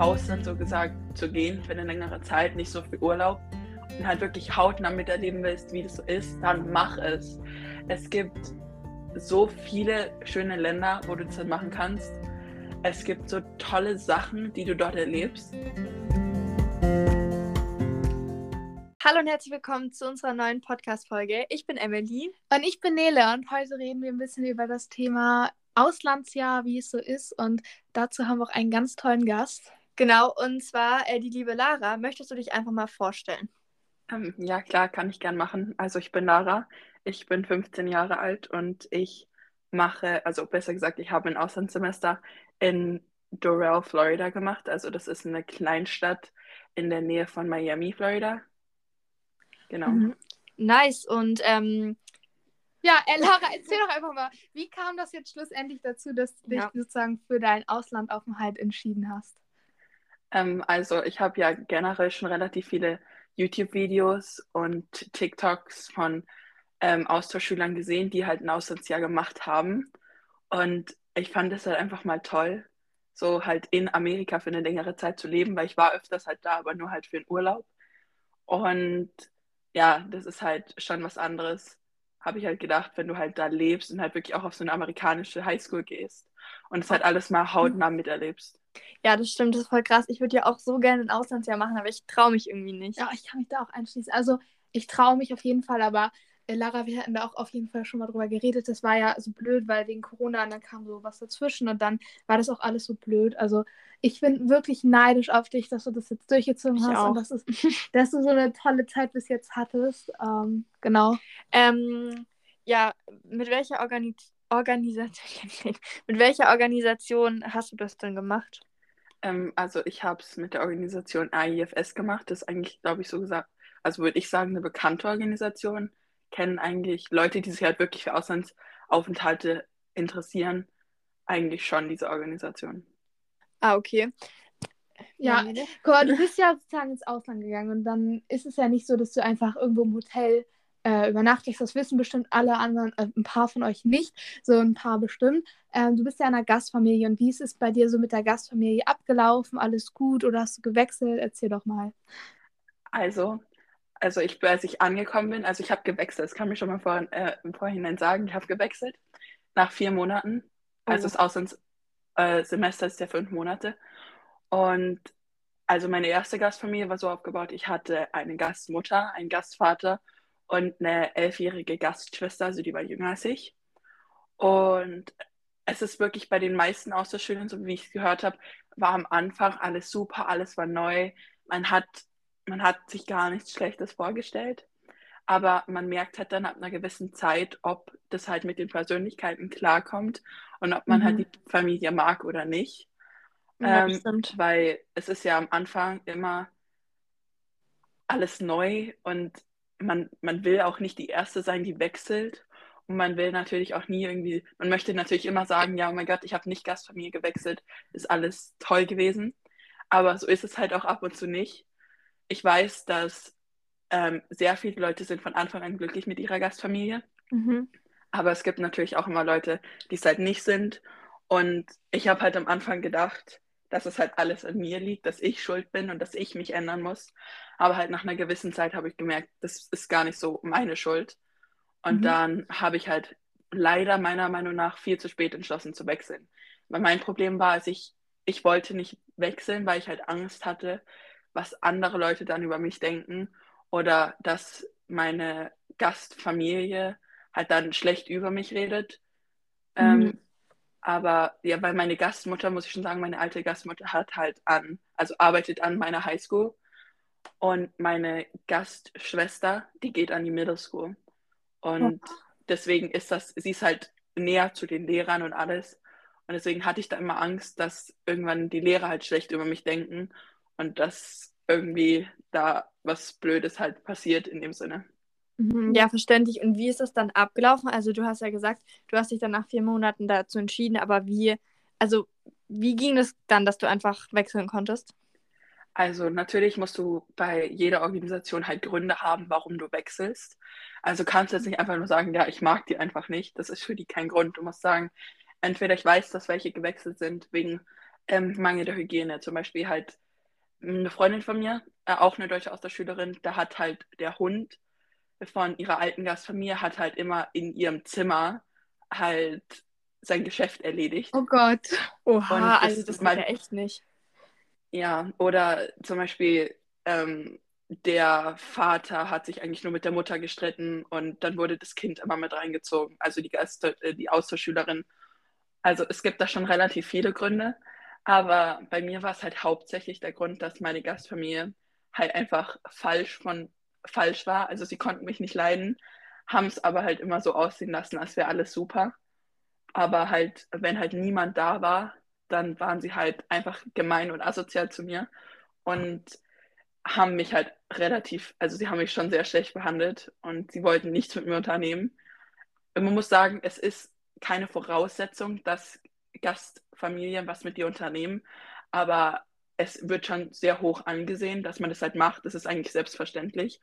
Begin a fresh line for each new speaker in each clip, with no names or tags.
Ausland so gesagt zu gehen für eine längere Zeit, nicht so für Urlaub und halt wirklich hautnah miterleben willst, wie das so ist, dann mach es. Es gibt so viele schöne Länder, wo du das dann machen kannst. Es gibt so tolle Sachen, die du dort erlebst.
Hallo und herzlich willkommen zu unserer neuen Podcast-Folge. Ich bin Emily.
Und ich bin Nele und heute reden wir ein bisschen über das Thema Auslandsjahr, wie es so ist. Und dazu haben wir auch einen ganz tollen Gast.
Genau, und zwar äh, die liebe Lara. Möchtest du dich einfach mal vorstellen?
Ähm, ja, klar, kann ich gern machen. Also ich bin Lara, ich bin 15 Jahre alt und ich mache, also besser gesagt, ich habe ein Auslandssemester in Doral, Florida gemacht. Also das ist eine Kleinstadt in der Nähe von Miami, Florida. Genau.
Mhm. Nice. Und ähm,
ja, äh, Lara, erzähl doch einfach mal, wie kam das jetzt schlussendlich dazu, dass du dich
Ja.
sozusagen für deinen Auslandaufenthalt entschieden hast?
Ähm, also ich habe ja generell schon relativ viele YouTube-Videos und TikToks von ähm, Austauschschülern gesehen, die halt ein Auslandsjahr gemacht haben. Und ich fand es halt einfach mal toll, so halt in Amerika für eine längere Zeit zu leben, weil ich war öfters halt da, aber nur halt für den Urlaub. Und ja, das ist halt schon was anderes, habe ich halt gedacht, wenn du halt da lebst und halt wirklich auch auf so eine amerikanische Highschool gehst und es halt alles mal hautnah miterlebst.
Ja, das stimmt, das ist voll krass. Ich würde ja auch so gerne ein Auslandsjahr machen, aber ich traue mich irgendwie nicht.
Ja, ich kann mich da auch anschließen. Also, ich traue mich auf jeden Fall, aber äh, Lara, wir hatten da auch auf jeden Fall schon mal drüber geredet. Das war ja so blöd, weil wegen Corona und dann kam so was dazwischen und dann war das auch alles so blöd. Also, ich bin wirklich neidisch auf dich, dass du das jetzt durchgezogen
Ich
hast
auch.
und dass, es, dass du so eine tolle Zeit bis jetzt hattest. Ähm, genau.
Ähm, ja, mit welcher Organi Organisation, mit welcher Organisation hast du das denn gemacht?
Ähm, also ich habe es mit der Organisation AIFS gemacht. Das ist eigentlich, glaube ich, so gesagt, also würde ich sagen, eine bekannte Organisation. Kennen eigentlich Leute, die sich halt wirklich für Auslandsaufenthalte interessieren, eigentlich schon diese Organisation.
Ah, okay.
Ja? Guck mal, du bist ja sozusagen ins Ausland gegangen und dann ist es ja nicht so, dass du einfach irgendwo im Hotel äh, übernachtest. Das wissen bestimmt alle anderen, äh, ein paar von euch nicht, so ein paar bestimmt. Ähm, du bist ja in einer Gastfamilie und wie ist es bei dir so mit der Gastfamilie abgelaufen? Alles gut oder hast du gewechselt? Erzähl doch mal.
Also, also ich, als ich angekommen bin, also ich habe gewechselt, das kann mir schon mal vor, äh, im Vorhinein sagen, ich habe gewechselt nach vier Monaten. Also
Oh.
das Auslandssemester äh, ist ja fünf Monate. Und also meine erste Gastfamilie war so aufgebaut, ich hatte eine Gastmutter, einen Gastvater und eine elfjährige Gastschwester, also die war jünger als ich. Und es ist wirklich bei den meisten Austauschschülern, so wie ich es gehört habe, war am Anfang alles super, alles war neu. Man hat, man hat sich gar nichts Schlechtes vorgestellt. Aber man merkt halt dann ab einer gewissen Zeit, ob das halt mit den Persönlichkeiten klarkommt und ob man
Mhm.
halt die Familie mag oder nicht.
Ja,
Ähm,
stimmt.
weil es ist ja am Anfang immer alles neu und man, man will auch nicht die Erste sein, die wechselt. Und man will natürlich auch nie irgendwie, man möchte natürlich immer sagen, ja, oh mein Gott, ich habe nicht Gastfamilie gewechselt, ist alles toll gewesen. Aber so ist es halt auch ab und zu nicht. Ich weiß, dass ähm, sehr viele Leute sind von Anfang an glücklich mit ihrer Gastfamilie.
Mhm.
Aber es gibt natürlich auch immer Leute, die es halt nicht sind. Und ich habe halt am Anfang gedacht, dass es halt alles an mir liegt, dass ich schuld bin und dass ich mich ändern muss. Aber halt nach einer gewissen Zeit habe ich gemerkt, das ist gar nicht so meine Schuld. Und
Mhm.
dann habe ich halt leider meiner Meinung nach viel zu spät entschlossen zu wechseln. Weil mein Problem war, als ich, ich wollte nicht wechseln, weil ich halt Angst hatte, was andere Leute dann über mich denken oder dass meine Gastfamilie halt dann schlecht über mich redet. Ähm,
Mhm.
Aber ja, weil meine Gastmutter, muss ich schon sagen, meine alte Gastmutter hat halt an, also arbeitet an meiner Highschool und meine Gastschwester, die geht an die Middle School. Und deswegen ist das, sie ist halt näher zu den Lehrern und alles. Und deswegen hatte ich da immer Angst, dass irgendwann die Lehrer halt schlecht über mich denken und dass irgendwie da was Blödes halt passiert in dem Sinne.
Mhm, Ja, verständlich. Und wie ist das dann abgelaufen? Also du hast ja gesagt, du hast dich dann nach vier Monaten dazu entschieden, aber wie, also wie ging es dann, dass du einfach wechseln konntest?
Also natürlich musst du bei jeder Organisation halt Gründe haben, warum du wechselst. Also kannst du jetzt nicht einfach nur sagen, ja, ich mag die einfach nicht. Das ist für die kein Grund. Du musst sagen, entweder ich weiß, dass welche gewechselt sind wegen ähm, mangelnde Hygiene. Zum Beispiel halt eine Freundin von mir, äh, auch eine deutsche Austauschschülerin, da hat halt der Hund von ihrer alten Gastfamilie hat halt immer in ihrem Zimmer halt sein Geschäft erledigt.
Oh Gott. Oha,
Und
also
das
das
mal-
ja echt nicht.
Ja, oder zum Beispiel ähm, der Vater hat sich eigentlich nur mit der Mutter gestritten und dann wurde das Kind immer mit reingezogen, also die, Gast äh, die Austauschschülerin. Also es gibt da schon relativ viele Gründe, aber bei mir war es halt hauptsächlich der Grund, dass meine Gastfamilie halt einfach falsch von falsch war. Also sie konnten mich nicht leiden, haben es aber halt immer so aussehen lassen, als wäre alles super. Aber halt, wenn halt niemand da war, dann waren sie halt einfach gemein und asozial zu mir und haben mich halt relativ, also sie haben mich schon sehr schlecht behandelt und sie wollten nichts mit mir unternehmen. Und man muss sagen, es ist keine Voraussetzung, dass Gastfamilien was mit dir unternehmen, aber es wird schon sehr hoch angesehen, dass man das halt macht. Das ist eigentlich selbstverständlich.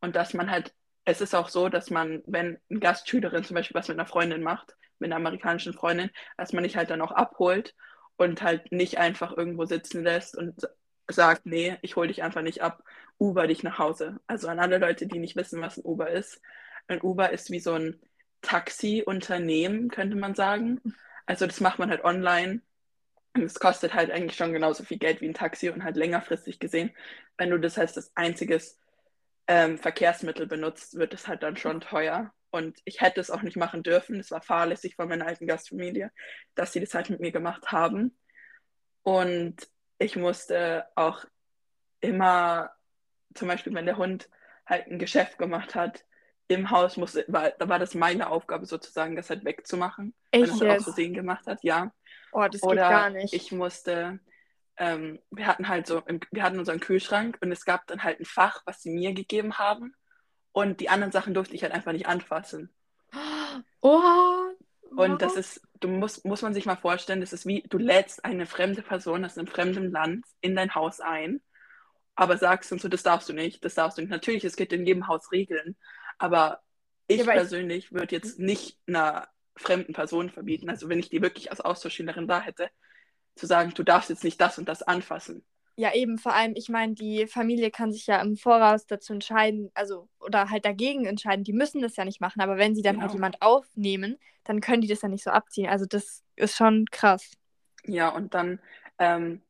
Und dass man halt, es ist auch so, dass man, wenn eine Gastschülerin zum Beispiel was mit einer Freundin macht, mit einer amerikanischen Freundin, dass man dich halt dann auch abholt und halt nicht einfach irgendwo sitzen lässt und sagt, nee, ich hole dich einfach nicht ab, Uber dich nach Hause. Also an alle Leute, die nicht wissen, was ein Uber ist. Ein Uber ist wie so ein Taxi-Unternehmen, könnte man sagen. Also das macht man halt online. Und es kostet halt eigentlich schon genauso viel Geld wie ein Taxi und halt längerfristig gesehen. Wenn du das als das einziges ähm, Verkehrsmittel benutzt, wird es halt dann schon teuer. Und ich hätte es auch nicht machen dürfen. Es war fahrlässig von meiner alten Gastfamilie, dass sie das halt mit mir gemacht haben. Und ich musste auch immer, zum Beispiel, wenn der Hund halt ein Geschäft gemacht hat, im Haus musste, war, da war das meine Aufgabe sozusagen, das halt wegzumachen, wenn er
Echt
es halt aus
jetzt?
Versehen gemacht hat, ja.
Oh, das geht
Oder
gar nicht.
ich musste, ähm, wir hatten halt so, im, wir hatten unseren Kühlschrank und es gab dann halt ein Fach, was sie mir gegeben haben und die anderen Sachen durfte ich halt einfach nicht anfassen.
Oha.
Und das ist, du musst, muss man sich mal vorstellen, das ist wie, du lädst eine fremde Person aus einem fremden Land in dein Haus ein, aber sagst und so, das darfst du nicht, das darfst du nicht. Natürlich, es gibt in jedem Haus Regeln, aber ich
Ja,
persönlich würde jetzt nicht einer fremden Person verbieten, also wenn ich die wirklich als Austauschschülerin da hätte, zu sagen, du darfst jetzt nicht das und das anfassen.
Ja, eben, vor allem, ich meine, die Familie kann sich ja im Voraus dazu entscheiden, also, oder halt dagegen entscheiden, die müssen das ja nicht machen, aber wenn sie dann halt
Genau.
jemand aufnehmen, dann können die das ja nicht so abziehen. Also das ist schon krass.
Ja, und dann ähm,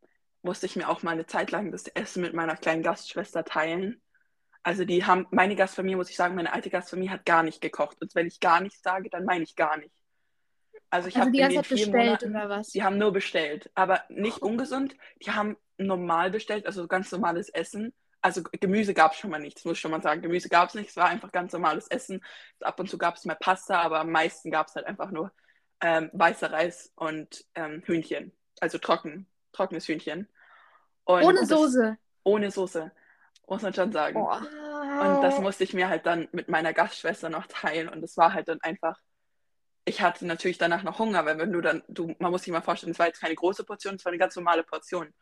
musste ich mir auch mal eine Zeit lang das Essen mit meiner kleinen Gastschwester teilen. Also die haben, meine Gastfamilie, muss ich sagen, meine alte Gastfamilie hat gar nicht gekocht. Und wenn ich gar nicht sage, dann meine ich gar nicht. Also ich
Also
habe
die ganze Zeit bestellt
Monaten,
oder was?
die haben nur bestellt, aber nicht ungesund. Die haben normal bestellt, also ganz normales Essen. Also Gemüse gab es schon mal nicht, das muss ich schon mal sagen. Gemüse gab es nicht, es war einfach ganz normales Essen. Ab und zu gab es mehr Pasta, aber am meisten gab es halt einfach nur ähm, weißer Reis und ähm, Hühnchen. Also trocken, trockenes Hühnchen. Und
Ohne Soße.
Ohne Soße, muss man schon sagen.
Boah.
Und das musste ich mir halt dann mit meiner Gastschwester noch teilen. Und es war halt dann einfach, ich hatte natürlich danach noch Hunger, weil wenn du dann, du, man muss sich mal vorstellen, es war jetzt keine große Portion, es war eine ganz normale Portion.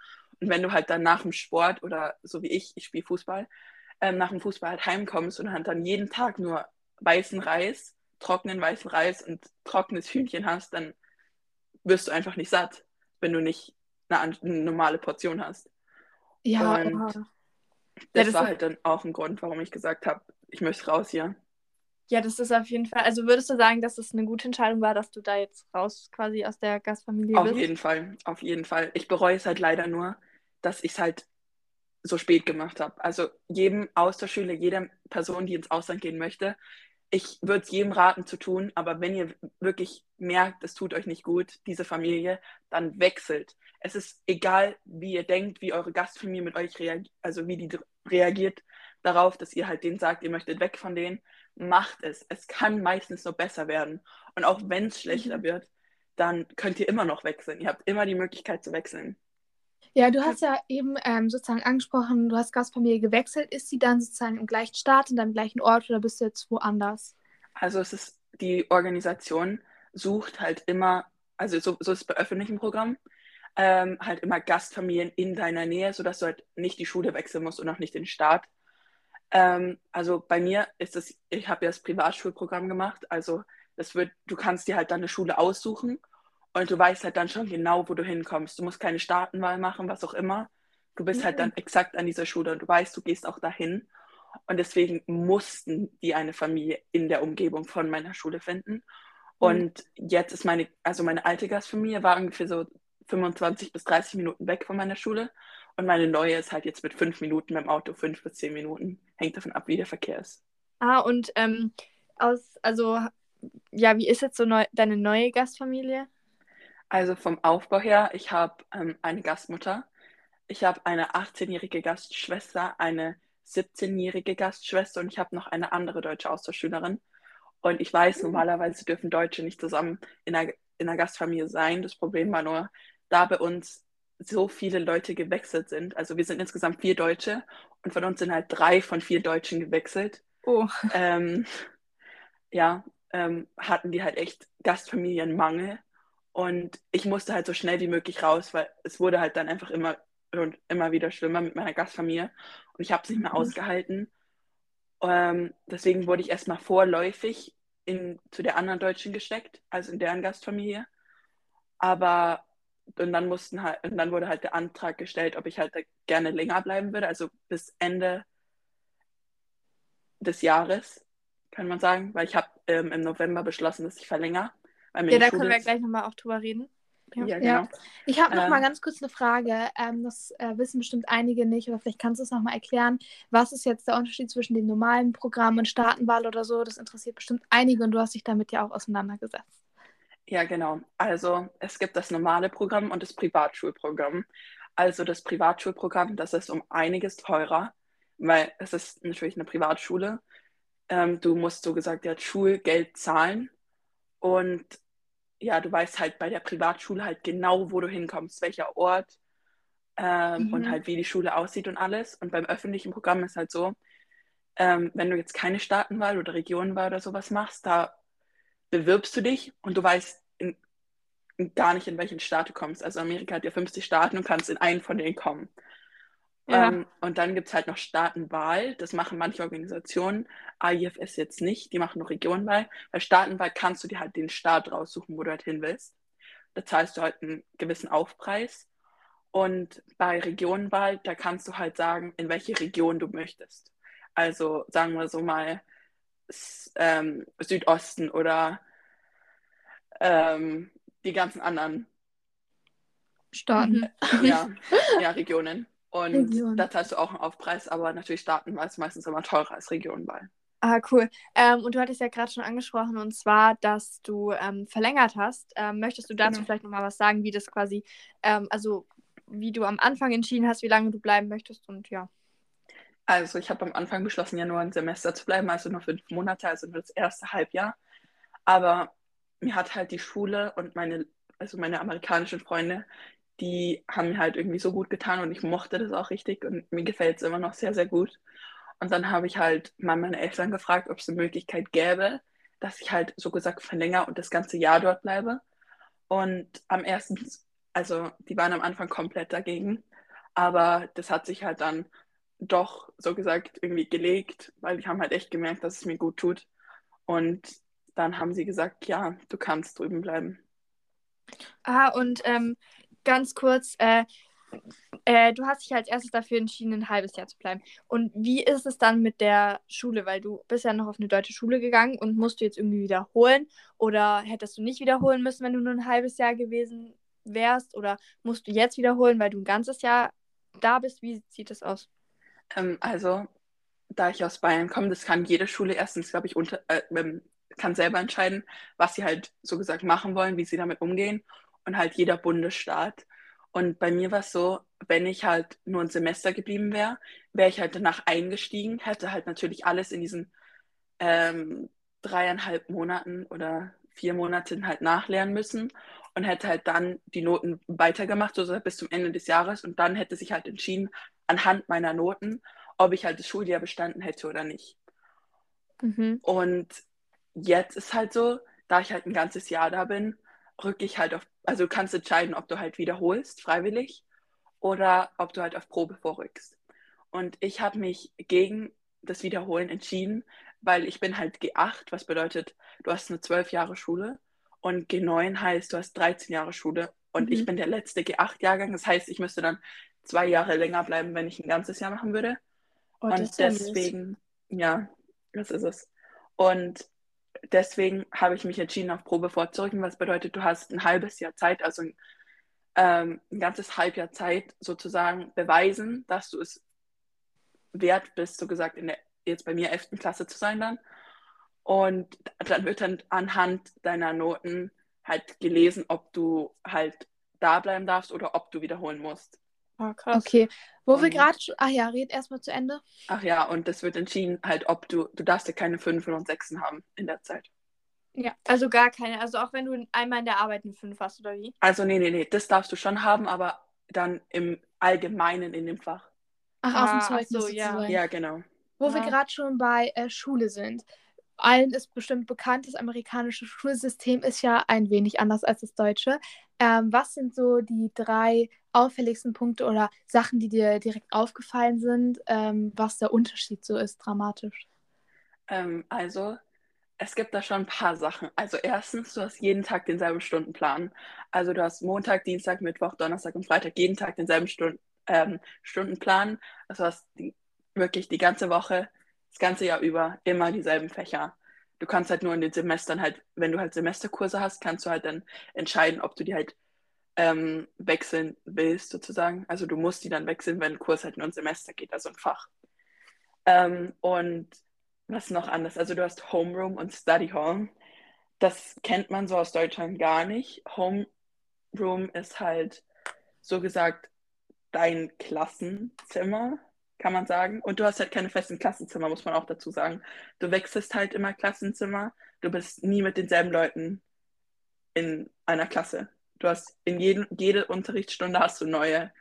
Und wenn du halt dann nach dem Sport oder so wie ich, ich spiele Fußball, ähm, nach dem Fußball halt heimkommst und halt dann jeden Tag nur weißen Reis, trockenen weißen Reis und trockenes Hühnchen hast, dann wirst du einfach nicht satt, wenn du nicht eine, eine normale Portion hast.
Ja,
Und- Das,
das
war halt dann auch ein Grund, warum ich gesagt habe, ich möchte raus hier.
Ja, das ist auf jeden Fall. Also würdest du sagen, dass es eine gute Entscheidung war, dass du da jetzt raus quasi aus der Gastfamilie
Auf
bist?
jeden Fall, auf jeden Fall. Ich bereue es halt leider nur, dass ich es halt so spät gemacht habe. Also jedem Austauschschüler, jeder Person, die ins Ausland gehen möchte, ich würde es jedem raten zu tun, aber wenn ihr wirklich merkt, es tut euch nicht gut, diese Familie, dann wechselt. Es ist egal, wie ihr denkt, wie eure Gastfamilie mit euch reagiert, also wie die reagiert darauf, dass ihr halt denen sagt, ihr möchtet weg von denen, macht es. Es kann meistens nur besser werden. Und auch wenn es schlechter wird, dann könnt ihr immer noch wechseln. Ihr habt immer die Möglichkeit zu wechseln.
Ja, du hast ja eben ähm, sozusagen angesprochen, du hast Gastfamilie gewechselt. Ist sie dann sozusagen im gleichen Staat, in deinem gleichen Ort oder bist du jetzt woanders?
Also es ist, die Organisation sucht halt immer, also so, so ist es bei öffentlichen Programmen, ähm, halt immer Gastfamilien in deiner Nähe, sodass du halt nicht die Schule wechseln musst und auch nicht den Staat. Ähm, also bei mir ist es, ich habe ja das Privatschulprogramm gemacht, also das wird, du kannst dir halt dann eine Schule aussuchen Und du weißt halt dann schon genau, wo du hinkommst. Du musst keine Staatenwahl machen, was auch immer. Du bist halt dann exakt an dieser Schule und du weißt, du gehst auch dahin. Und deswegen mussten die eine Familie in der Umgebung von meiner Schule finden. Und jetzt ist meine, also meine alte Gastfamilie war ungefähr so 25 bis 30 Minuten weg von meiner Schule. Und meine neue ist halt jetzt mit fünf Minuten mit dem Auto, fünf bis zehn Minuten. Hängt davon ab, wie der Verkehr ist.
Ah, und ähm, aus, also, ja, wie ist jetzt so neu, deine neue Gastfamilie?
Also vom Aufbau her, ich habe ähm, eine Gastmutter, ich habe eine 18-jährige Gastschwester, eine 17-jährige Gastschwester und ich habe noch eine andere deutsche Austauschschülerin. Und ich weiß, normalerweise dürfen Deutsche nicht zusammen in einer, in einer Gastfamilie sein. Das Problem war nur, da bei uns so viele Leute gewechselt sind. Also wir sind insgesamt vier Deutsche und von uns sind halt drei von vier Deutschen gewechselt.
Oh.
Ähm, ja, ähm, hatten die halt echt Gastfamilienmangel. Und ich musste halt so schnell wie möglich raus, weil es wurde halt dann einfach immer und immer wieder schlimmer mit meiner Gastfamilie. Und ich habe es nicht mehr ausgehalten. Ähm, deswegen wurde ich erstmal vorläufig in, zu der anderen Deutschen gesteckt, also in deren Gastfamilie. Aber und dann mussten halt, und dann wurde halt der Antrag gestellt, ob ich halt gerne länger bleiben würde, also bis Ende des Jahres, kann man sagen, weil ich habe ähm, im November beschlossen, dass ich verlängere.
Ja, da können wir gleich nochmal auch drüber reden.
Ja, ja, genau. Ja. Ich habe noch ähm, mal ganz kurz eine Frage. Ähm, das äh, wissen bestimmt einige nicht, aber vielleicht kannst du es noch mal erklären. Was ist jetzt der Unterschied zwischen dem normalen Programm und Staatenwahl oder so? Das interessiert bestimmt einige und du hast dich damit ja auch auseinandergesetzt.
Ja, genau. Also es gibt das normale Programm und das Privatschulprogramm. Also das Privatschulprogramm, das ist um einiges teurer, weil es ist natürlich eine Privatschule. Ähm, du musst so gesagt ja Schulgeld zahlen und ja, du weißt halt bei der Privatschule halt genau, wo du hinkommst, welcher Ort ähm, mhm. und halt wie die Schule aussieht und alles. Und beim öffentlichen Programm ist halt so, ähm, wenn du jetzt keine Staatenwahl oder Regionenwahl oder sowas machst, da bewirbst du dich und du weißt in, in gar nicht, in welchen Staat du kommst. Also Amerika hat ja 50 Staaten und kannst in einen von denen kommen. Ja. Ähm, und dann gibt es halt noch Staatenwahl. Das machen manche Organisationen. AIFS jetzt nicht. Die machen nur Regionenwahl. Bei Staatenwahl kannst du dir halt den Staat raussuchen, wo du halt hin willst. Da zahlst du halt einen gewissen Aufpreis. Und bei Regionenwahl, da kannst du halt sagen, in welche Region du möchtest. Also sagen wir so mal ähm, Südosten oder ähm, die ganzen anderen
Staaten.
Ja, ja Regionen. Und Region. da zahlst du auch einen Aufpreis, aber natürlich Staatenwahl ist meistens immer teurer als Regionenwahl.
Ah, cool. Ähm, und du hattest ja gerade schon angesprochen, und zwar, dass du ähm, verlängert hast. Ähm, möchtest du dazu genau. vielleicht nochmal was sagen, wie das quasi, ähm, also wie du am Anfang entschieden hast, wie lange du bleiben möchtest und ja.
Also ich habe am Anfang beschlossen, ja nur ein Semester zu bleiben, also nur fünf Monate, also nur das erste Halbjahr. Aber mir hat halt die Schule und meine, also meine amerikanischen Freunde, die haben mir halt irgendwie so gut getan und ich mochte das auch richtig und mir gefällt es immer noch sehr, sehr gut. Und dann habe ich halt mal meine Eltern gefragt, ob es eine Möglichkeit gäbe, dass ich halt so gesagt verlängere und das ganze Jahr dort bleibe. Und am ersten, also die waren am Anfang komplett dagegen, aber das hat sich halt dann doch so gesagt irgendwie gelegt, weil die haben halt echt gemerkt, dass es mir gut tut. Und dann haben sie gesagt, ja, du kannst drüben bleiben.
Ah, und ähm, ganz kurz, äh, äh, du hast dich als erstes dafür entschieden, ein halbes Jahr zu bleiben. Und wie ist es dann mit der Schule? Weil du bist ja noch auf eine deutsche Schule gegangen und musst du jetzt irgendwie wiederholen? Oder hättest du nicht wiederholen müssen, wenn du nur ein halbes Jahr gewesen wärst? Oder musst du jetzt wiederholen, weil du ein ganzes Jahr da bist? Wie sieht es aus?
Ähm, also, da ich aus Bayern komme, das kann jede Schule erstens, glaube ich, unter, äh, ähm, kann selber entscheiden, was sie halt so gesagt machen wollen, wie sie damit umgehen und halt jeder Bundesstaat. Und bei mir war es so, wenn ich halt nur ein Semester geblieben wäre, wäre ich halt danach eingestiegen, hätte halt natürlich alles in diesen ähm, dreieinhalb Monaten oder vier Monaten halt nachlernen müssen und hätte halt dann die Noten weitergemacht, so bis zum Ende des Jahres. Und dann hätte sich halt entschieden, anhand meiner Noten, ob ich halt das Schuljahr bestanden hätte oder nicht. Mhm. Und jetzt ist halt so, da ich halt ein ganzes Jahr da bin, rücke ich halt auf, also du kannst entscheiden, ob du halt wiederholst, freiwillig, oder ob du halt auf Probe vorrückst. Und ich habe mich gegen das Wiederholen entschieden, weil ich bin halt G8, was bedeutet, du hast eine zwölf Jahre Schule Und G9 heißt, du hast 13 Jahre Schule. Und
Mhm.
ich bin der letzte G8-Jahrgang. Das heißt, ich müsste dann zwei Jahre länger bleiben, wenn ich ein ganzes Jahr machen würde.
Oh,
Und deswegen, ja, das ist es. Und deswegen habe ich mich entschieden, auf Probe vorzurücken, was bedeutet, du hast ein halbes Jahr Zeit, also ein, ähm, ein ganzes Halbjahr Zeit sozusagen beweisen, dass du es wert bist, so gesagt, in der, jetzt bei mir 11. Klasse zu sein dann. Und dann wird dann anhand deiner Noten halt gelesen, ob du halt da bleiben darfst oder ob du wiederholen musst.
Oh, krass.
Okay. Wo wir
Und-
gerade. Ach ja, red erstmal zu Ende.
Ach ja, und das wird entschieden, halt, ob du, du darfst ja keine Fünfen und Sechsen haben in der Zeit.
Also gar keine. Also auch wenn du einmal in der Arbeit eine 5 hast, oder wie?
Also nee, nee, nee, das darfst du schon haben, aber dann im Allgemeinen in dem Fach.
Ach,
Ah,
auf dem
ach
Zeugnis
so, ja.
sozusagen.
Ja, genau.
Wo wir
Ah.
gerade schon bei äh, Schule sind. Allen ist bestimmt bekannt, das amerikanische Schulsystem ist ja ein wenig anders als das deutsche. Ähm, was sind so die drei auffälligsten Punkte oder Sachen, die dir direkt aufgefallen sind, ähm, was der Unterschied so ist, dramatisch?
Ähm, also, es gibt da schon ein paar Sachen. Also erstens, du hast jeden Tag denselben Stundenplan. Also du hast Montag, Dienstag, Mittwoch, Donnerstag und Freitag jeden Tag denselben Stund ähm, Stundenplan. Also du hast die, wirklich die ganze Woche, das ganze Jahr über immer dieselben Fächer. Du kannst halt nur in den Semestern halt, wenn du halt Semesterkurse hast, kannst du halt dann entscheiden, ob du die halt ähm, wechseln willst, sozusagen. Also du musst die dann wechseln, wenn ein Kurs halt nur ein Semester geht, also ein Fach. Ähm, und was noch anders? Also du hast Homeroom und Study Hall. Das kennt man so aus Deutschland gar nicht. Homeroom ist halt so gesagt dein Klassenzimmer, kann man sagen. Und du hast halt keine festen Klassenzimmer, muss man auch dazu sagen. Du wechselst halt immer Klassenzimmer. Du bist nie mit denselben Leuten in einer Klasse. Du hast in jedem, jede Unterrichtsstunde hast du neue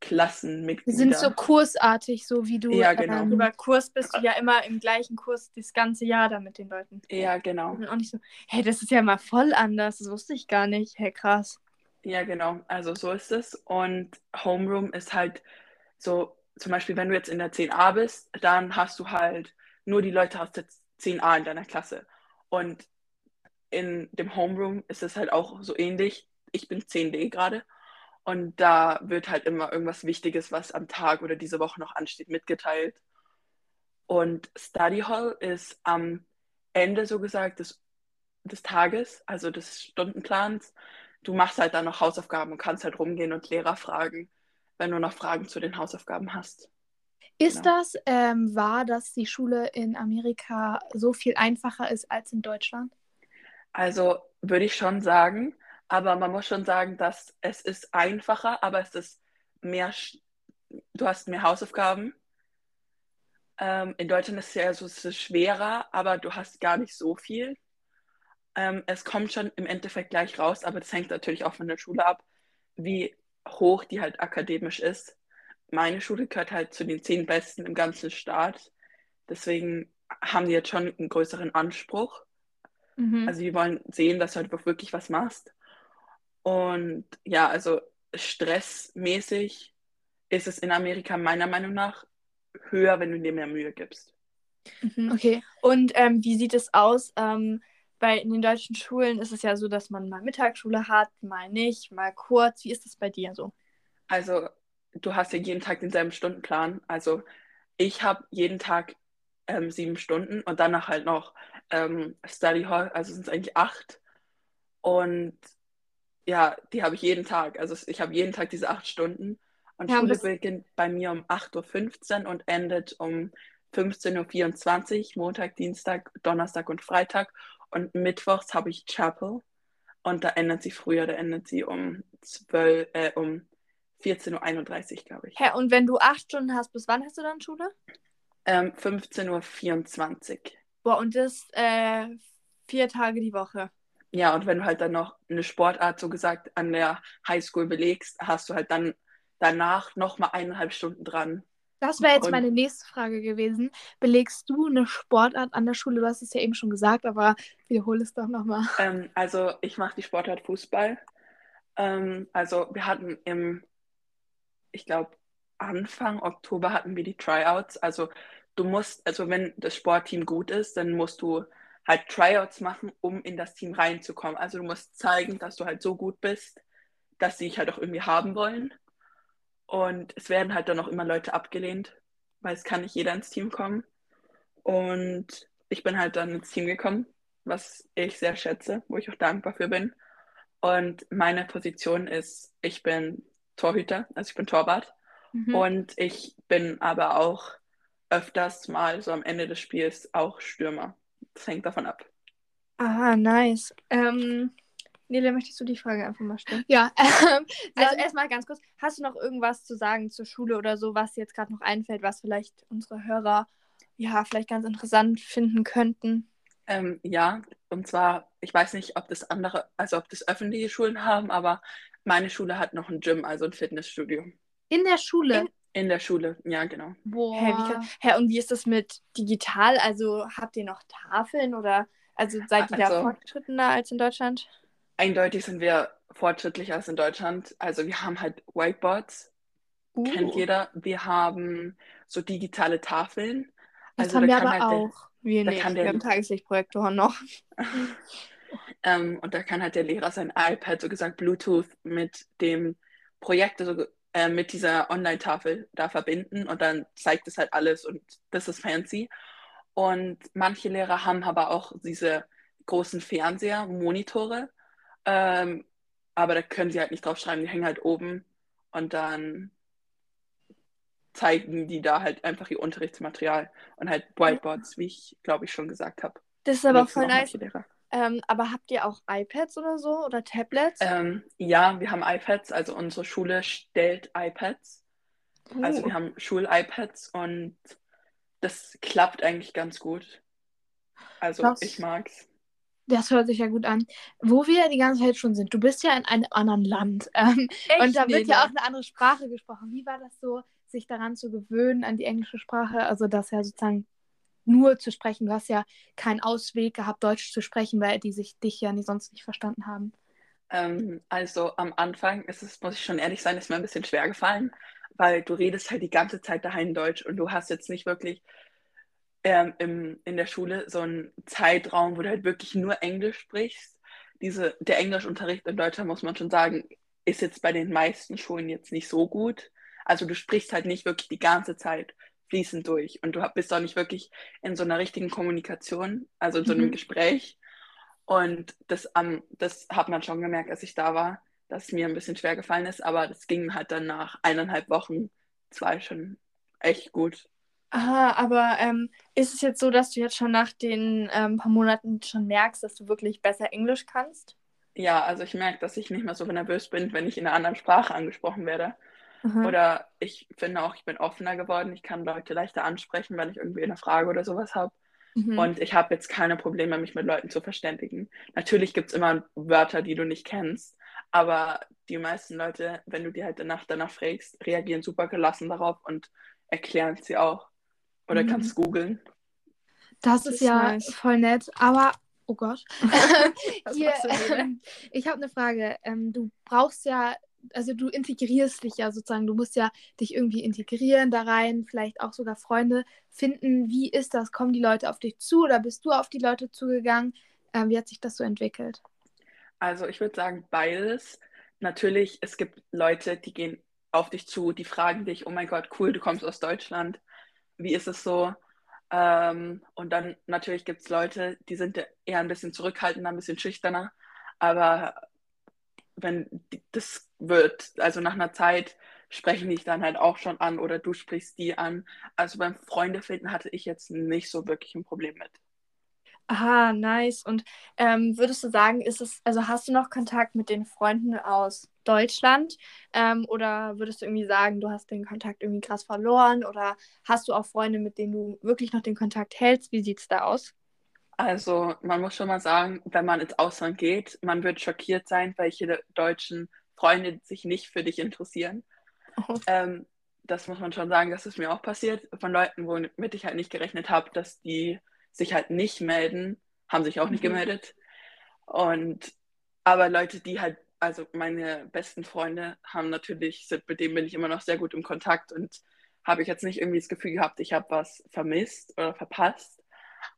Klassenmitglieder.
sind so kursartig, so wie du.
Ja, genau.
ähm,
Über Kurs bist du ja immer im gleichen Kurs das ganze Jahr da mit den Leuten.
ja, genau.
Und auch nicht so, hey, das ist ja mal voll anders. Das wusste ich gar nicht. Hey, krass.
Ja, genau. Also so ist es. Und Homeroom ist halt so, zum Beispiel, wenn du jetzt in der 10a bist, dann hast du halt nur die Leute aus der 10a in deiner Klasse. Und in dem Homeroom ist es halt auch so ähnlich. Ich bin 10d gerade. Und da wird halt immer irgendwas Wichtiges, was am Tag oder diese Woche noch ansteht, mitgeteilt. Und Study Hall ist am Ende so gesagt des, des Tages, also des Stundenplans. Du machst halt dann noch Hausaufgaben und kannst halt rumgehen und Lehrer fragen, wenn du noch Fragen zu den Hausaufgaben hast.
Ist
Genau.
das ähm, wahr, dass die Schule in Amerika so viel einfacher ist als in Deutschland?
Also würde ich schon sagen, aber man muss schon sagen, dass es ist einfacher, aber es ist mehr, du hast mehr Hausaufgaben. Ähm, in Deutschland ist es ja so, es ist schwerer, aber du hast gar nicht so viel. Ähm, es kommt schon im Endeffekt gleich raus, aber das hängt natürlich auch von der Schule ab, wie hoch die halt akademisch ist. Meine Schule gehört halt zu den zehn besten im ganzen Staat. Deswegen haben die jetzt schon einen größeren Anspruch.
Mhm.
Also die wollen sehen, dass du halt wirklich was machst. Und ja, also stressmäßig ist es in Amerika meiner Meinung nach höher, wenn du dir mehr Mühe gibst.
Mhm.
Okay.
Und ähm, wie sieht es aus? Ähm, bei in den deutschen Schulen ist es ja so, dass man mal Mittagsschule hat, mal nicht, mal kurz. Wie ist das bei dir so?
Also du hast ja jeden Tag denselben Stundenplan. Also ich habe jeden Tag ähm, sieben Stunden und danach halt noch ähm, Study Hall, also sind es eigentlich acht. Und ja, die habe ich jeden Tag. Also ich habe jeden Tag diese acht Stunden. Und
Ja,
Schule beginnt bei mir um 8.15 Uhr und endet um 15.24 Uhr, Montag, Dienstag, Donnerstag und Freitag. Und mittwochs habe ich Chapel. Und da endet sie früher, da endet sie um 12, äh, um 14.31 Uhr, glaube ich.
Hä, und wenn du acht Stunden hast, bis wann hast du dann Schule?
Ähm, 15.24 Uhr.
Boah, und das äh, vier Tage die Woche.
Ja, und wenn du halt dann noch eine Sportart, so gesagt, an der Highschool belegst, hast du halt dann danach nochmal eineinhalb Stunden dran.
Das wäre jetzt
Und-
meine nächste Frage gewesen. Belegst du eine Sportart an der Schule? Du hast es ja eben schon gesagt, aber wiederhole es doch nochmal.
Ähm, also ich mache die Sportart Fußball. Ähm, also wir hatten im, ich glaube, Anfang Oktober hatten wir die Tryouts. Also du musst, also wenn das Sportteam gut ist, dann musst du halt Tryouts machen, um in das Team reinzukommen. Also du musst zeigen, dass du halt so gut bist, dass sie dich halt auch irgendwie haben wollen. Und es werden halt dann auch immer Leute abgelehnt, weil es kann nicht jeder ins Team kommen. Und ich bin halt dann ins Team gekommen, was ich sehr schätze, wo ich auch dankbar für bin. Und meine Position ist, ich bin Torhüter, also ich bin Torwart. Mhm. Und ich bin aber auch öfters mal so am Ende des Spiels auch Stürmer. Das hängt davon ab.
Aha, nice. Ähm, Nele, möchtest du die Frage einfach mal stellen?
Ja.
Ähm, also erstmal ganz kurz, hast du noch irgendwas zu sagen zur Schule oder so, was dir jetzt gerade noch einfällt, was vielleicht unsere Hörer ja vielleicht ganz interessant finden könnten?
Ähm, ja, und zwar, ich weiß nicht, ob das andere, also ob das öffentliche Schulen haben, aber meine Schule hat noch ein Gym, also ein Fitnessstudio.
In der Schule?
In, in der Schule, ja, genau.
Boah. Hä, wie hä, und wie ist das mit digital? Also habt ihr noch Tafeln oder also seid ihr also, da fortgeschrittener als in Deutschland?
Eindeutig sind wir fortschrittlicher als in Deutschland. Also wir haben halt Whiteboards, uh. kennt jeder. Wir haben so digitale Tafeln.
Das also, haben wir aber halt auch.
Der, wir nicht, wir haben Tageslichtprojektoren noch.
ähm, und da kann halt der Lehrer sein iPad, so gesagt Bluetooth, mit dem Projekt, also äh, mit dieser Online-Tafel da verbinden und dann zeigt es halt alles und das ist fancy. Und manche Lehrer haben aber auch diese großen Fernseher, Monitore, ähm, aber da können sie halt nicht drauf schreiben, die hängen halt oben und dann zeigen die da halt einfach ihr Unterrichtsmaterial und halt Whiteboards, wie ich glaube ich schon gesagt habe.
Das ist aber voll nice. Ähm, aber habt ihr auch iPads oder so oder Tablets?
Ähm, ja, wir haben iPads. Also unsere Schule stellt iPads. Uh. Also wir haben Schul-iPads und das klappt eigentlich ganz gut. Also das, ich mag's.
Das hört sich ja gut an. Wo wir die ganze Zeit schon sind, du bist ja in einem anderen Land. Ähm, und da wird ja auch eine andere Sprache gesprochen. Wie war das so, sich daran zu gewöhnen, an die englische Sprache? Also das ja sozusagen nur zu sprechen. Du hast ja keinen Ausweg gehabt, Deutsch zu sprechen, weil die sich dich ja nie, sonst nicht verstanden haben.
Ähm, also am Anfang ist es, muss ich schon ehrlich sein, ist mir ein bisschen schwer gefallen, weil du redest halt die ganze Zeit daheim Deutsch und du hast jetzt nicht wirklich ähm, im, in der Schule so einen Zeitraum, wo du halt wirklich nur Englisch sprichst. Diese, der Englischunterricht in Deutschland, muss man schon sagen, ist jetzt bei den meisten Schulen jetzt nicht so gut. Also du sprichst halt nicht wirklich die ganze Zeit fließend durch. Und du bist auch nicht wirklich in so einer richtigen Kommunikation, also in so einem mhm. Gespräch. Und das, um, das hat man schon gemerkt, als ich da war, dass es mir ein bisschen schwer gefallen ist, aber das ging halt dann nach eineinhalb Wochen, zwei schon echt gut.
Aha, aber ähm, ist es jetzt so, dass du jetzt schon nach den ähm, paar Monaten schon merkst, dass du wirklich besser Englisch kannst?
Ja, also ich merke, dass ich nicht mehr so nervös bin, wenn ich in einer anderen Sprache angesprochen werde. Mhm. Oder ich finde auch, ich bin offener geworden. Ich kann Leute leichter ansprechen, wenn ich irgendwie eine Frage oder sowas habe. Mhm. Und ich habe jetzt keine Probleme, mich mit Leuten zu verständigen. Natürlich gibt es immer Wörter, die du nicht kennst. Aber die meisten Leute, wenn du die halt danach, danach fragst, reagieren super gelassen darauf und erklären sie auch. Oder mhm. kannst googeln.
Das, das, ist, ja nice. voll nett. Aber Oh Gott. Hier, ähm, ich habe eine Frage. Ähm, du brauchst ja also du integrierst dich ja sozusagen, du musst ja dich irgendwie integrieren da rein, vielleicht auch sogar Freunde finden. Wie ist das? Kommen die Leute auf dich zu oder bist du auf die Leute zugegangen? Ähm, wie hat sich das so entwickelt?
Also ich würde sagen beides. Natürlich, es gibt Leute, die gehen auf dich zu, die fragen dich, oh mein Gott, cool, du kommst aus Deutschland. Wie ist es so? Ähm, und dann natürlich gibt es Leute, die sind eher ein bisschen zurückhaltender, ein bisschen schüchterner. Aber wenn das wird, also nach einer Zeit sprechen die dann halt auch schon an oder du sprichst die an. Also beim Freundefinden hatte ich jetzt nicht so wirklich ein Problem mit.
Aha, nice. Und ähm, würdest du sagen, ist es, also hast du noch Kontakt mit den Freunden aus Deutschland? Ähm, oder würdest du irgendwie sagen, du hast den Kontakt irgendwie krass verloren? Oder hast du auch Freunde, mit denen du wirklich noch den Kontakt hältst? Wie sieht es da aus?
Also man muss schon mal sagen, wenn man ins Ausland geht, man wird schockiert sein, welche deutschen Freunde sich nicht für dich interessieren. Oh. Ähm, das muss man schon sagen, das ist mir auch passiert. Von Leuten, womit ich halt nicht gerechnet habe, dass die sich halt nicht melden, haben sich auch mhm. nicht gemeldet. Und aber Leute, die halt, also meine besten Freunde haben natürlich, sind, mit denen bin ich immer noch sehr gut im Kontakt und habe ich jetzt nicht irgendwie das Gefühl gehabt, ich habe was vermisst oder verpasst.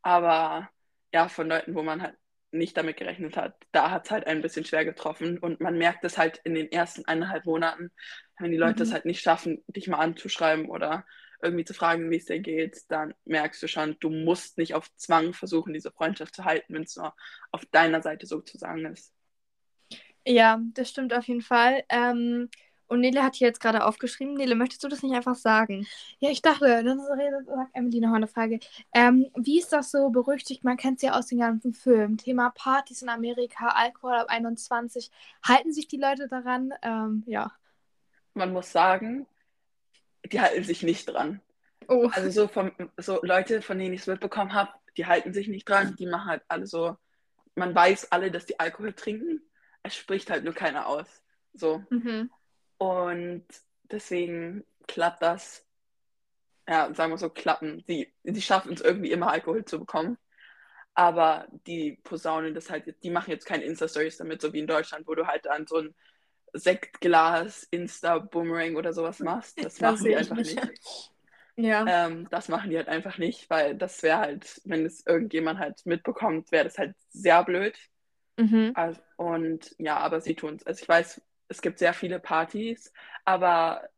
Aber ja, von Leuten, wo man halt nicht damit gerechnet hat, da hat es halt ein bisschen schwer getroffen. Und man merkt es halt in den ersten eineinhalb Monaten, wenn die Leute es
Mhm.
halt nicht schaffen, dich mal anzuschreiben oder irgendwie zu fragen, wie es dir geht, dann merkst du schon, du musst nicht auf Zwang versuchen, diese Freundschaft zu halten, wenn es nur auf deiner Seite sozusagen ist.
Ja, das stimmt auf jeden Fall. Ähm, und Nele hat hier jetzt gerade aufgeschrieben. Nele, möchtest du das nicht einfach sagen?
Ja, ich dachte, dann sagt Emily noch eine Frage. Ähm, wie ist das so berüchtigt? Man kennt es ja aus den ganzen Filmen. Thema Partys in Amerika, Alkohol ab 21. Halten sich die Leute daran? Ähm, ja.
Man muss sagen, die halten sich nicht dran.
Oh.
Also so, vom, so Leute, von denen ich es mitbekommen habe, die halten sich nicht dran, die machen halt alle so, man weiß alle, dass die Alkohol trinken, es spricht halt nur keiner aus. So.
Mhm.
Und deswegen klappt das, ja, sagen wir so, klappen. Sie, sie schaffen es irgendwie immer, Alkohol zu bekommen. Aber die posaunen das halt, die machen jetzt keine Insta-Stories damit, so wie in Deutschland, wo du halt dann so ein Sektglas, Insta-Boomerang oder sowas machst. Das
Das
machen die einfach
nicht.
nicht.
Ja.
Ähm, das machen die halt einfach nicht, weil das wäre halt, wenn es irgendjemand halt mitbekommt, wäre das halt sehr blöd.
Mhm.
Also, und ja, aber sie tun es. Also ich weiß, es gibt sehr viele Partys, aber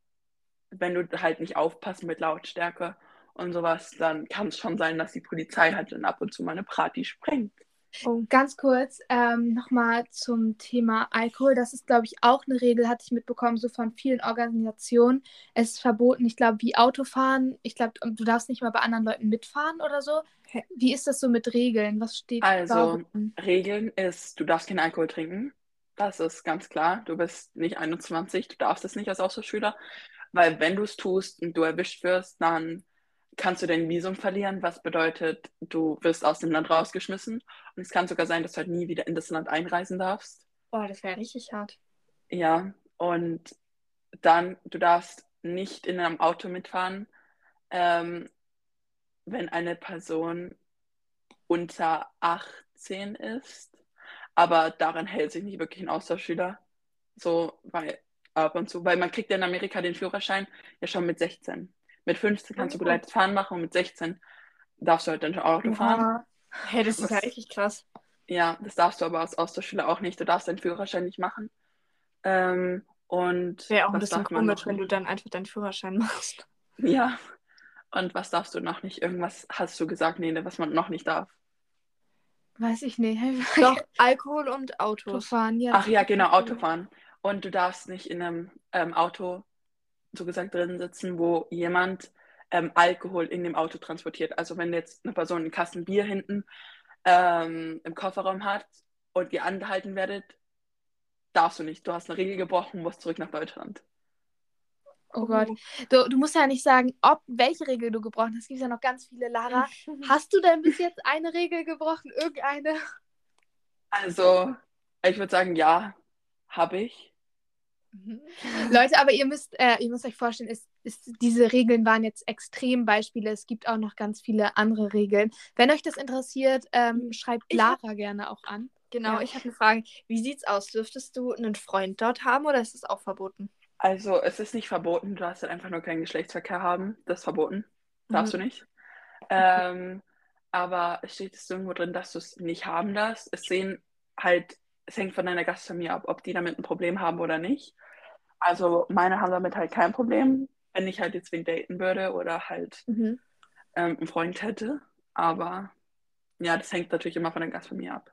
wenn du halt nicht aufpasst mit Lautstärke und sowas, dann kann es schon sein, dass die Polizei halt dann ab und zu mal eine Party sprengt.
Oh.
Ganz kurz ähm, nochmal zum Thema Alkohol. Das ist, glaube ich, auch eine Regel, hatte ich mitbekommen, so von vielen Organisationen. Es ist verboten, ich glaube, wie Autofahren. Ich glaube, du darfst nicht mal bei anderen Leuten mitfahren oder so. Wie ist das so mit Regeln? Was steht
Also,
warum?
Regeln ist, du darfst keinen Alkohol trinken. Das ist ganz klar. Du bist nicht 21, du darfst es nicht als Austauschschüler. Weil wenn du es tust und du erwischt wirst, dann kannst du dein Visum verlieren, was bedeutet, du wirst aus dem Land rausgeschmissen. Und es kann sogar sein, dass du halt nie wieder in das Land einreisen darfst.
Oh, das wäre richtig hart.
Ja, und dann, du darfst nicht in einem Auto mitfahren, ähm, wenn eine Person unter 18 ist. Aber daran hält sich nicht wirklich ein Austauschschüler. So, weil ab und zu, weil man kriegt ja in Amerika den Führerschein ja schon mit 16. Mit 15 kannst du geleitet fahren machen und mit 16 darfst du halt dann schon Auto fahren.
Hey, das ist ja richtig krass.
Ja, das darfst du aber als Austauschschüler auch nicht. Du darfst deinen Führerschein nicht machen. Ähm, und
Wäre auch ein bisschen komisch, wenn du dann einfach deinen Führerschein machst.
Ja. Und was darfst du noch nicht? Irgendwas hast du gesagt, Nele, was man noch nicht darf.
Weiß ich nicht.
Doch, Alkohol und Autos.
Autofahren, ja.
Ach ja, genau, Autofahren. Und du darfst nicht in einem ähm, Auto, so gesagt, drin sitzen, wo jemand ähm, Alkohol in dem Auto transportiert. Also wenn jetzt eine Person einen Kasten Bier hinten ähm, im Kofferraum hat und ihr angehalten werdet, darfst du nicht. Du hast eine Regel gebrochen, musst zurück nach Deutschland.
Oh Gott. Du, du musst ja nicht sagen, ob welche Regel du gebrochen hast. Es gibt ja noch ganz viele, Lara. Hast du denn bis jetzt eine Regel gebrochen? Irgendeine?
Also, ich würde sagen, ja, habe ich.
Leute, aber ihr müsst, äh, ihr müsst euch vorstellen, es, es, diese Regeln waren jetzt Extrembeispiele. Es gibt auch noch ganz viele andere Regeln. Wenn euch das interessiert, ähm, schreibt
Ich
Lara gerne auch an.
Genau,
Ja.
ich habe eine Frage. Wie sieht's aus? Dürftest du einen Freund dort haben oder ist es auch verboten?
Also, es ist nicht verboten, du darfst halt einfach nur keinen Geschlechtsverkehr haben. Das ist verboten. Darfst
Mhm.
du nicht. Ähm, aber es steht es irgendwo drin, dass du es nicht haben darfst. Es sehen halt, es hängt von deiner Gastfamilie ab, ob die damit ein Problem haben oder nicht. Also, meine haben damit halt kein Problem, wenn ich halt jetzt wen daten würde oder halt
Mhm.
ähm, einen Freund hätte. Aber ja, das hängt natürlich immer von der Gastfamilie ab.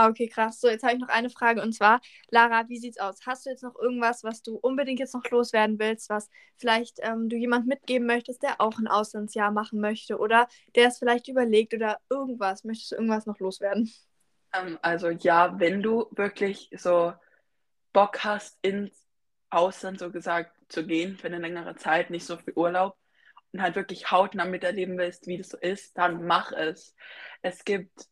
Ah, okay, krass. So, jetzt habe ich noch eine Frage und zwar, Lara, wie sieht's aus? Hast du jetzt noch irgendwas, was du unbedingt jetzt noch loswerden willst, was vielleicht ähm, du jemand mitgeben möchtest, der auch ein Auslandsjahr machen möchte oder der es vielleicht überlegt oder irgendwas? Möchtest du irgendwas noch loswerden?
Ähm, also ja, wenn du wirklich so Bock hast, ins Ausland so gesagt zu gehen für eine längere Zeit, nicht so für Urlaub und halt wirklich hautnah miterleben willst, wie das so ist, dann mach es. Es gibt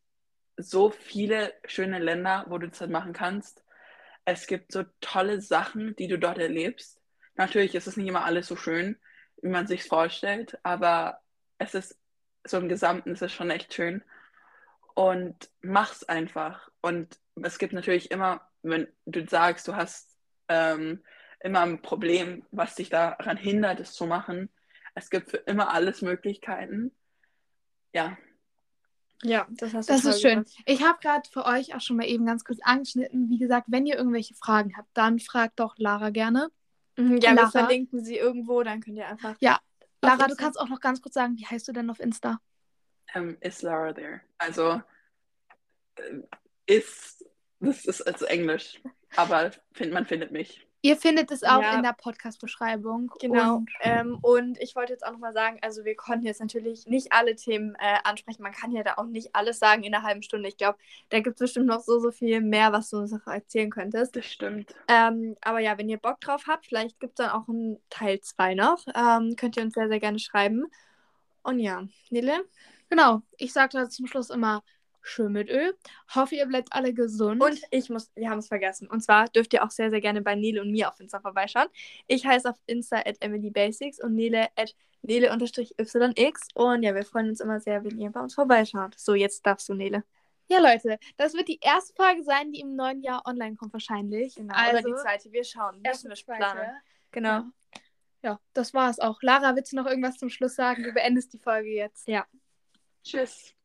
so viele schöne Länder, wo du das halt machen kannst. Es gibt so tolle Sachen, die du dort erlebst. Natürlich ist es nicht immer alles so schön, wie man sich vorstellt, aber es ist so im Gesamten ist es schon echt schön und mach's einfach. Und es gibt natürlich immer, wenn du sagst, du hast ähm, immer ein Problem, was dich daran hindert, es zu machen. Es gibt für immer alles Möglichkeiten. Ja,
Ja, das hast du
Das ist schön.
gesagt.
Ich habe gerade für euch auch schon mal eben ganz kurz angeschnitten. Wie gesagt, wenn ihr irgendwelche Fragen habt, dann fragt doch Lara gerne.
Mhm, Ja, wir
Lara.
verlinken sie irgendwo, dann könnt ihr einfach.
Ja, Lara, du kannst auch noch ganz kurz sagen, wie heißt du denn auf Insta?
Ähm, is Lara there? Also, äh, ist, das ist also Englisch, aber find, man findet mich.
Ihr findet es auch
Ja.
in der Podcast-Beschreibung.
Genau.
Und
ähm, und ich wollte jetzt auch nochmal sagen, also wir konnten jetzt natürlich nicht alle Themen äh, ansprechen. Man kann ja da auch nicht alles sagen in einer halben Stunde. Ich glaube, da gibt es bestimmt noch so, so viel mehr, was du uns noch erzählen könntest.
Das stimmt.
Ähm, aber ja, wenn ihr Bock drauf habt, vielleicht gibt es dann auch einen Teil 2 noch. Ähm, könnt ihr uns sehr, sehr gerne schreiben. Und ja, Nele?
genau, ich sage da zum Schluss immer schön mit Öl. Hoffe, ihr bleibt alle gesund.
Und ich muss, wir haben es vergessen. Und zwar dürft ihr auch sehr, sehr gerne bei Nele und mir auf Insta vorbeischauen. Ich heiße auf Insta at EmilyBasics und Nele at Nele-YX. Und ja, wir freuen uns immer sehr, wenn ihr bei uns vorbeischaut. So, jetzt darfst du, Nele.
ja, Leute, das wird die erste Folge sein, die im neuen Jahr online kommt wahrscheinlich.
Genau,
also,
oder die zweite. Wir schauen.
erste,
Müssen wir
zweite.
planen. Genau.
Ja. ja, das war's auch. Lara, willst du noch irgendwas zum Schluss sagen? Du beendest die Folge jetzt.
Ja.
Tschüss.